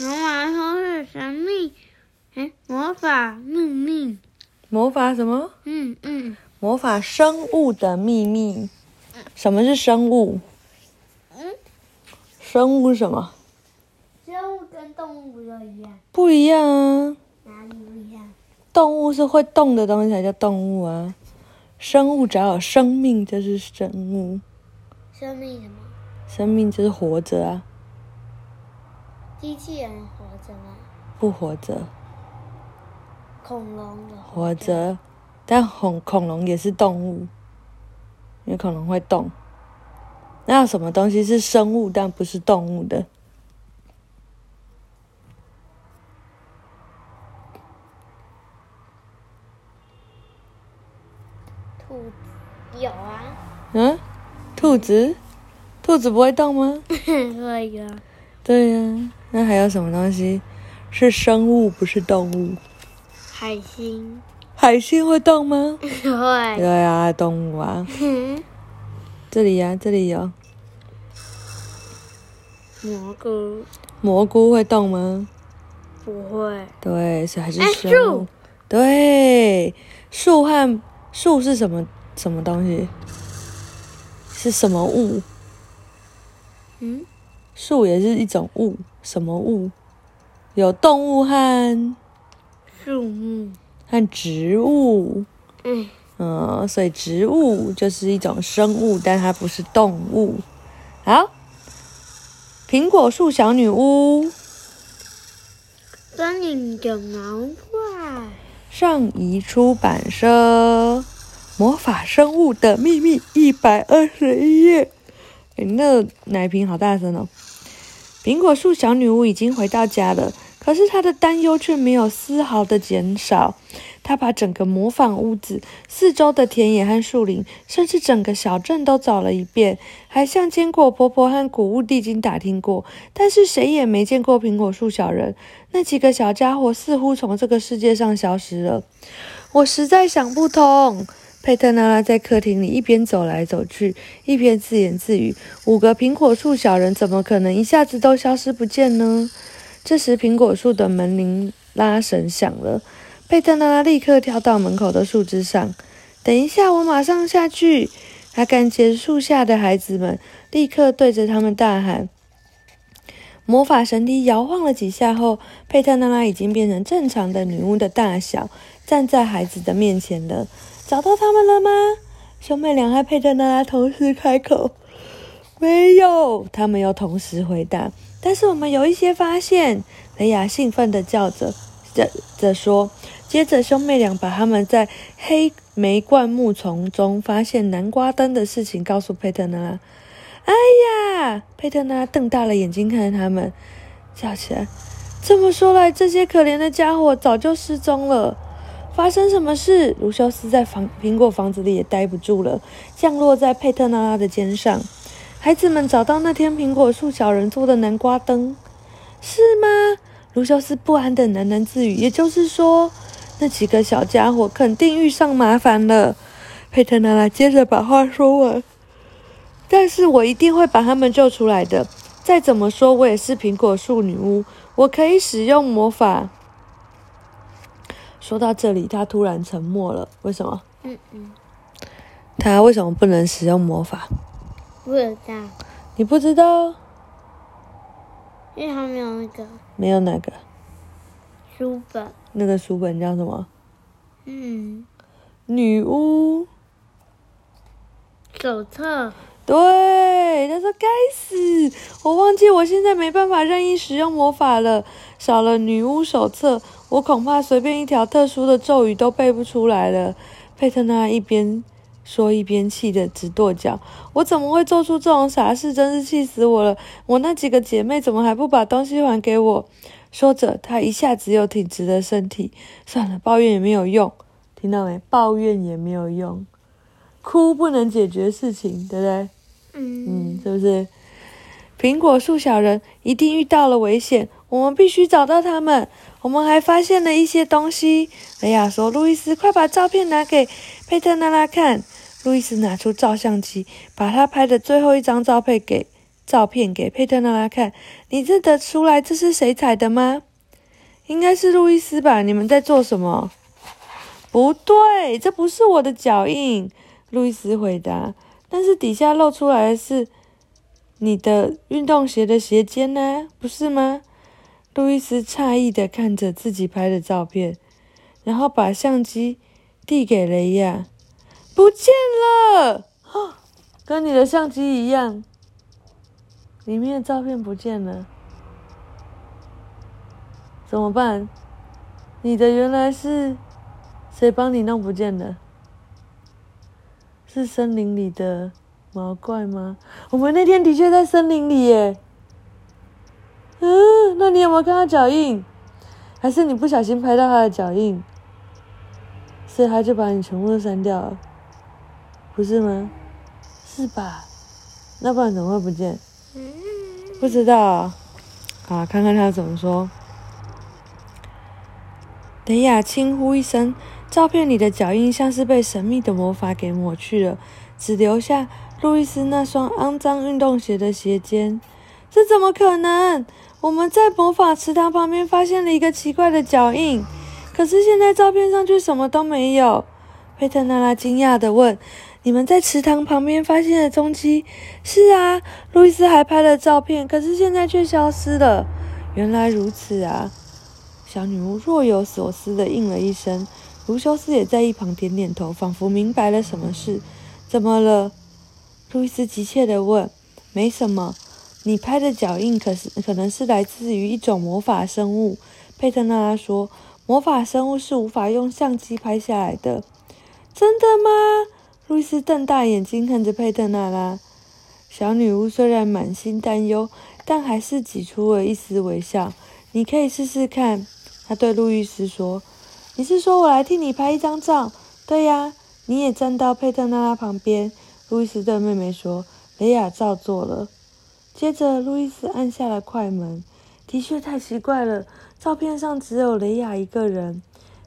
魔法说是神秘，哎，魔法秘密。魔法什么？嗯嗯魔法生物的秘密。什么是生物？嗯，生物是什么？生物跟动物都一样，不一样啊。哪里不一样？动物是会动的东西才叫动物啊。生物只要有生命就是生物，生命什么？生命就是活着啊，机器人活着吗？不活着恐龙活着，但恐恐龙也是动物，因为恐龙会动。那有什么东西是生物但不是动物的？兔子有啊，嗯，兔子，兔子不会动吗？会啊，对呀、那还有什么东西是生物不是动物？海星海星会动吗？会，对啊，动物啊。这里呀、这里有蘑菇蘑菇会动吗？不会，对，所以还是哎生物树。对，树和树是什么什么东西？是什么物？嗯，树也是一种物，什么物？有动物和树木，和植物。嗯，嗯，所以植物就是一种生物，但它不是动物。好，苹果树小女巫森林的毛怪，上移出版社，《魔法生物的秘密》一百二十一页。哎那奶瓶好大声哦！苹果树小女巫已经回到家了，可是她的担忧却没有丝毫的减少。她把整个模仿屋子、四周的田野和树林，甚至整个小镇都找了一遍，还向坚果婆婆和谷物地精打听过，但是谁也没见过苹果树小人。那几个小家伙似乎从这个世界上消失了。我实在想不通。佩特娜拉在客厅里一边走来走去，一边自言自语：“五个苹果树小人怎么可能一下子都消失不见呢？”这时，苹果树的门铃拉绳响了。佩特娜拉立刻跳到门口的树枝上。等一下，我马上下去！他赶结树下的孩子们，立刻对着他们大喊。魔法神笛摇晃了几下后，佩特娜拉已经变成正常的女巫的大小，站在孩子的面前了。找到他们了吗？兄妹俩和佩特娜拉同时开口。没有，他们又同时回答。但是我们有一些发现，雷亚兴奋地叫着着着说。接着，兄妹俩把他们在黑莓灌木丛中发现南瓜灯的事情告诉佩特娜拉。哎呀！佩特娜拉瞪大了眼睛看着他们，叫起来：“这么说来，这些可怜的家伙早就失踪了。发生什么事？”卢修斯在房苹果房子里也待不住了，降落在佩特娜拉的肩上。孩子们找到那天苹果树小人做的南瓜灯，是吗？卢修斯不安的喃喃自语。也就是说，那几个小家伙肯定遇上麻烦了。佩特娜拉接着把话说完。但是我一定会把他们救出来的。再怎么说，我也是苹果树女巫，我可以使用魔法。说到这里，他突然沉默了。为什么？嗯嗯，他为什么不能使用魔法？不知道，你不知道？因为他没有那个没有哪个书本。那个书本叫什么？嗯，女巫。手册。对，他说该死，我忘记我现在没办法任意使用魔法了，少了女巫手册，我恐怕随便一条特殊的咒语都背不出来了。佩特娜一边说一边气得直跺脚，我怎么会做出这种傻事？真是气死我了！我那几个姐妹怎么还不把东西还给我？说着，她一下子又挺直了身体。算了，抱怨也没有用，听到没？抱怨也没有用。哭不能解决事情，对不对？嗯嗯，是不是？苹果树小人一定遇到了危险，我们必须找到他们。我们还发现了一些东西。雷亚说：“路易斯，快把照片拿给佩特娜拉看。”路易斯拿出照相机，把他拍的最后一张照片给照片给佩特娜拉看。你认得出来这是谁踩的吗？应该是路易斯吧？你们在做什么？不对，这不是我的脚印。路易斯回答。但是底下露出来的是你的运动鞋的鞋尖呢，不是吗？路易斯诧异的看着自己拍的照片，然后把相机递给雷亚。不见了，跟你的相机一样，里面的照片不见了，怎么办？你的原来是谁帮你弄不见的？是森林里的毛怪吗？我们那天的确在森林里耶。嗯，那你有没有看到脚印？还是你不小心拍到他的脚印，所以他就把你全部都删掉了？不是吗？是吧？那不然怎么会不见？不知道啊。好，看看他怎么说。雷亚轻呼一声，照片里的脚印像是被神秘的魔法给抹去了，只留下路易斯那双肮脏运动鞋的鞋尖。这怎么可能？我们在魔法池塘旁边发现了一个奇怪的脚印，可是现在照片上却什么都没有。佩特娜拉惊讶的问。你们在池塘旁边发现的踪迹？是啊，路易斯还拍了照片，可是现在却消失了。原来如此啊！小女巫若有所思的应了一声，卢修斯也在一旁点点头，仿佛明白了什么事。怎么了？路易斯急切的问。没什么，你拍的脚印可是可能是来自于一种魔法生物。佩特娜拉说，魔法生物是无法用相机拍下来的。真的吗？路易斯瞪大眼睛看着佩特娜拉，小女巫虽然满心担忧，但还是挤出了一丝微笑。你可以试试看，她对路易斯说：“你是说我来替你拍一张照？”“对呀，你也站到佩特娜拉旁边。”路易斯对妹妹说。雷亚照做了。接着，路易斯按下了快门。的确太奇怪了，照片上只有雷亚一个人，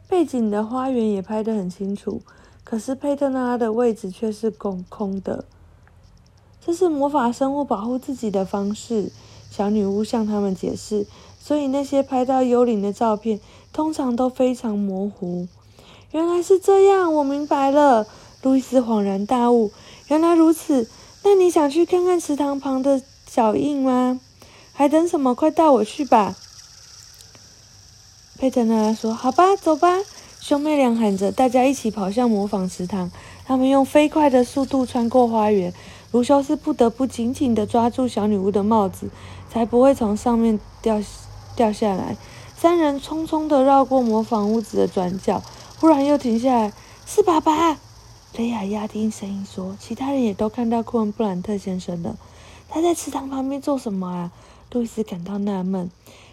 背景的花园也拍得很清楚。可是佩特娜拉的位置却是空空的，这是魔法生物保护自己的方式。小女巫向他们解释，所以那些拍到幽灵的照片通常都非常模糊。原来是这样，我明白了。路易斯恍然大悟，原来如此。那你想去看看池塘旁的脚印吗？还等什么？快带我去吧。佩特娜拉说：“好吧，走吧。”兄妹俩喊着，大家一起跑向模仿池塘。他们用飞快的速度穿过花园。卢修斯不得不紧紧地抓住小女巫的帽子，才不会从上面掉掉下来。三人匆匆地绕过模仿屋子的转角，忽然又停下来。是爸爸，雷亚压低声音说。其他人也都看到库恩布兰特先生了。他在池塘旁边做什么啊？路易斯感到纳闷。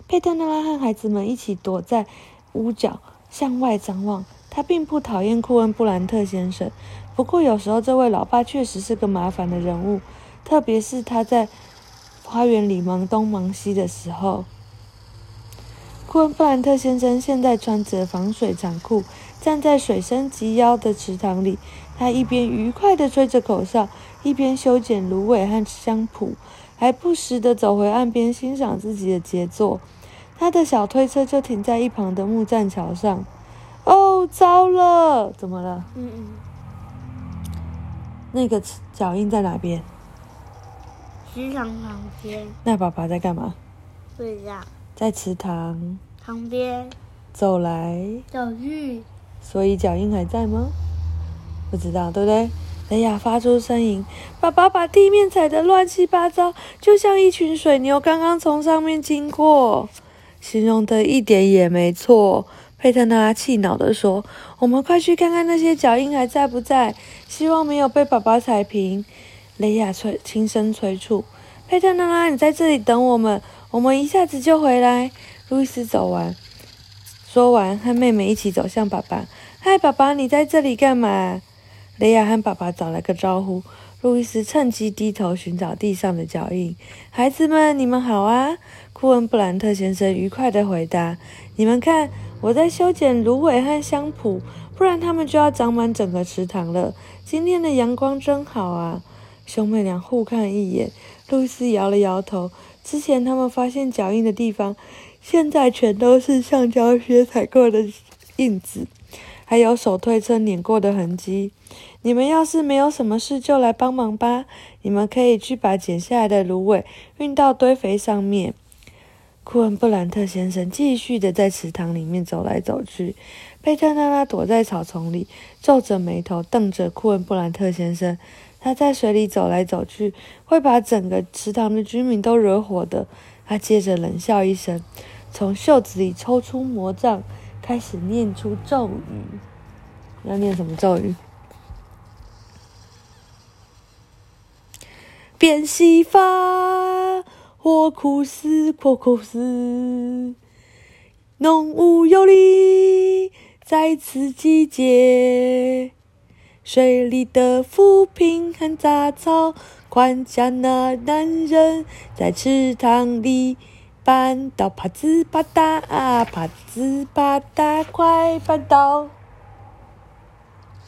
佩特娜拉和孩子们一起躲在屋角。向外张望，他并不讨厌库恩布兰特先生。不过有时候这位老爸确实是个麻烦的人物，特别是他在花园里忙东忙西的时候。库恩布兰特先生现在穿着防水长裤，站在水深及腰的池塘里。他一边愉快地吹着口哨，一边修剪芦苇和香蒲，还不时地走回岸边欣赏自己的杰作。他的小推车就停在一旁的木栈桥上。哦，糟了，怎么了？嗯嗯。那个脚印在哪边？池塘旁边。那爸爸在干嘛？睡觉。在池塘旁边。走来走去。所以脚印还在吗？不知道，对不对？雷亚发出声音：“爸爸把地面踩得乱七八糟，就像一群水牛刚刚从上面经过。”形容的一点也没错，佩特娜拉气恼地说：“我们快去看看那些脚印还在不在，希望没有被爸爸踩平。”雷亚催轻声催促：“佩特娜拉，你在这里等我们，我们一下子就回来。”路易斯走完，说完和妹妹一起走向爸爸。“嗨，爸爸，你在这里干嘛？”雷亚和爸爸打了个招呼。路易斯趁机低头寻找地上的脚印。“孩子们，你们好啊！”库恩布兰特先生愉快地回答：“你们看，我在修剪芦苇和香蒲，不然它们就要长满整个池塘了。今天的阳光真好啊！”兄妹俩互看一眼，路易斯摇了摇头。之前他们发现脚印的地方，现在全都是橡胶靴踩过的印子，还有手推车碾过的痕迹。你们要是没有什么事，就来帮忙吧。你们可以去把剪下来的芦苇运到堆肥上面。库恩布兰特先生继续的在池塘里面走来走去，贝特娜拉躲在草丛里，皱着眉头瞪着库恩布兰特先生。他在水里走来走去，会把整个池塘的居民都惹火的。他接着冷笑一声，从袖子里抽出魔杖，开始念出咒语。要念什么咒语？变戏法，火苦斯，火苦斯，浓雾有力，在此季节。水里的浮萍和杂草，管家那男人在池塘里搬到啪子啪嗒啊，啪子啪嗒，快搬到！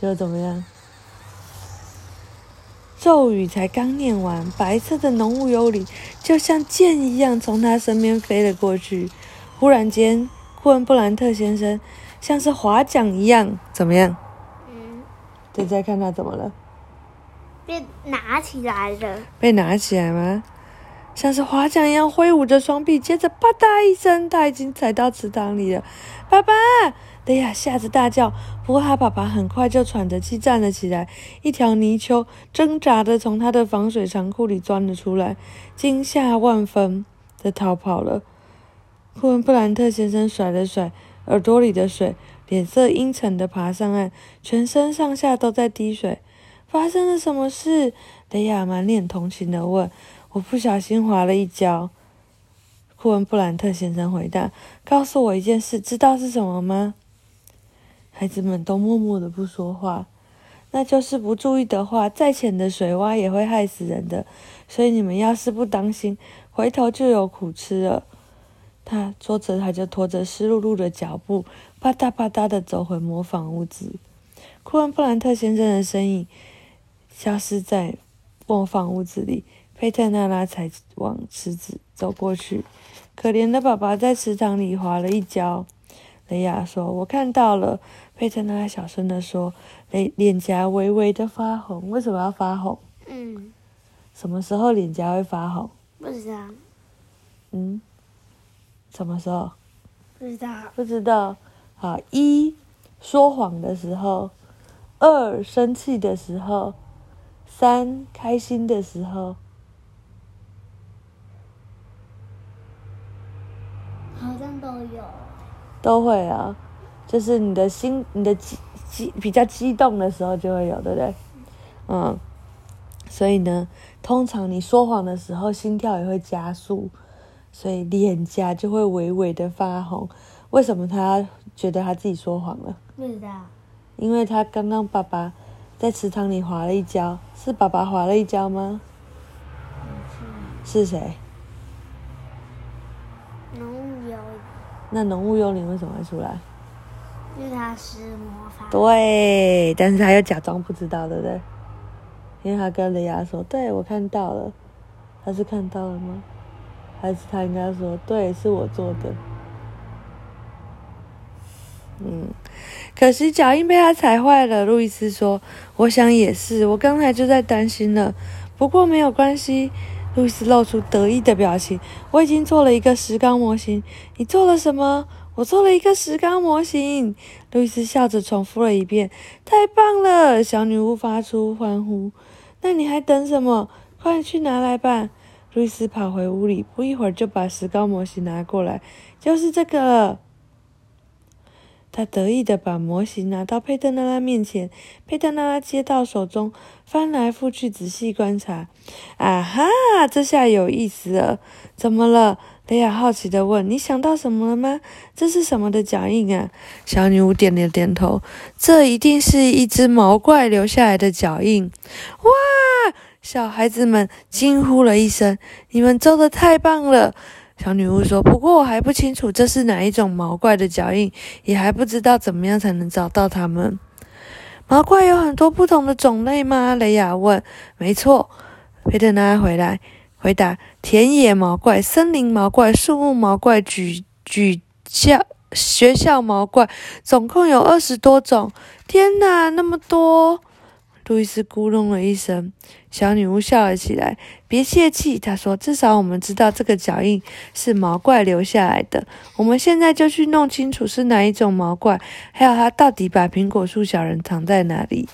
这怎么样？咒语才刚念完，白色的浓雾幽灵就像箭一样从他身边飞了过去。忽然间，库恩布兰特先生像是划桨一样，怎么样？再再看他怎么了？被拿起来了。被拿起来吗？像是划桨一样挥舞着双臂，接着啪嗒一声，他已经踩到池塘里了。爸爸，德亚吓得大叫。不过他爸爸很快就喘着气站了起来，一条泥鳅挣扎的从他的防水长裤里钻了出来，惊吓万分的逃跑了。库恩布兰特先生甩了甩耳朵里的水。脸色阴沉的爬上岸，全身上下都在滴水。发生了什么事？雷亚满脸同情的问。我不小心滑了一跤。库恩布兰特先生回答：“告诉我一件事，知道是什么吗？”孩子们都默默的不说话。那就是不注意的话，再浅的水洼也会害死人的。所以你们要是不当心，回头就有苦吃了。他说着，他就拖着湿漉漉的脚步。啪嗒啪嗒的走回模仿屋子，库恩布兰特先生的身影消失在模仿屋子里。佩特娜拉才往池子走过去，可怜的宝宝在池塘里滑了一跤。雷亚说：“我看到了。”佩特娜拉小声地说：“脸脸颊微微的发红，为什么要发红？”“嗯。”“什么时候脸颊会发红？”“不知道。”“嗯。”“什么时候？”“不知道。”“不知道。”啊，一说谎的时候，二生气的时候，三开心的时候，好像都有。都会啊，就是你的心，你的激激比较激动的时候就会有，对不对？嗯，所以呢，通常你说谎的时候，心跳也会加速，所以脸颊就会微微的发红。为什么他？觉得他自己说谎了，不知道，因为他刚刚爸爸在池塘里滑了一跤，是爸爸滑了一跤吗？是谁？浓雾幽灵。那浓雾幽灵为什么会出来？因为他施魔法。对，但是他又假装不知道，对不对？因为他跟雷亚说：“对我看到了。”他是看到了吗？还是他应该说：“对，是我做的。”嗯，可惜脚印被他踩坏了。路易斯说：“我想也是，我刚才就在担心了。不过没有关系。”路易斯露出得意的表情。“我已经做了一个石膏模型。”“你做了什么？”“我做了一个石膏模型。”路易斯笑着重复了一遍。“太棒了！”小女巫发出欢呼。“那你还等什么？快去拿来吧！”路易斯跑回屋里，不一会儿就把石膏模型拿过来。“就是这个。”他得意的把模型拿到佩特娜拉面前，佩特娜拉接到手中，翻来覆去仔细观察。啊哈，这下有意思了！怎么了？雷亚好奇的问。你想到什么了吗？这是什么的脚印啊？小女巫点了点头。这一定是一只毛怪留下来的脚印。哇！小孩子们惊呼了一声。你们做的太棒了！小女巫说：“不过我还不清楚这是哪一种毛怪的脚印，也还不知道怎么样才能找到它们。毛怪有很多不同的种类吗？”雷亚问。“没错。”佩特娜回来回答：田野毛怪、森林毛怪、树木毛怪、举举校学校毛怪，总共有二十多种。天哪，那么多！路易斯咕哝了一声，小女巫笑了起来。别泄气，她说：“至少我们知道这个脚印是毛怪留下来的。我们现在就去弄清楚是哪一种毛怪，还有它到底把苹果树小人藏在哪里。”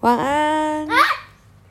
晚安。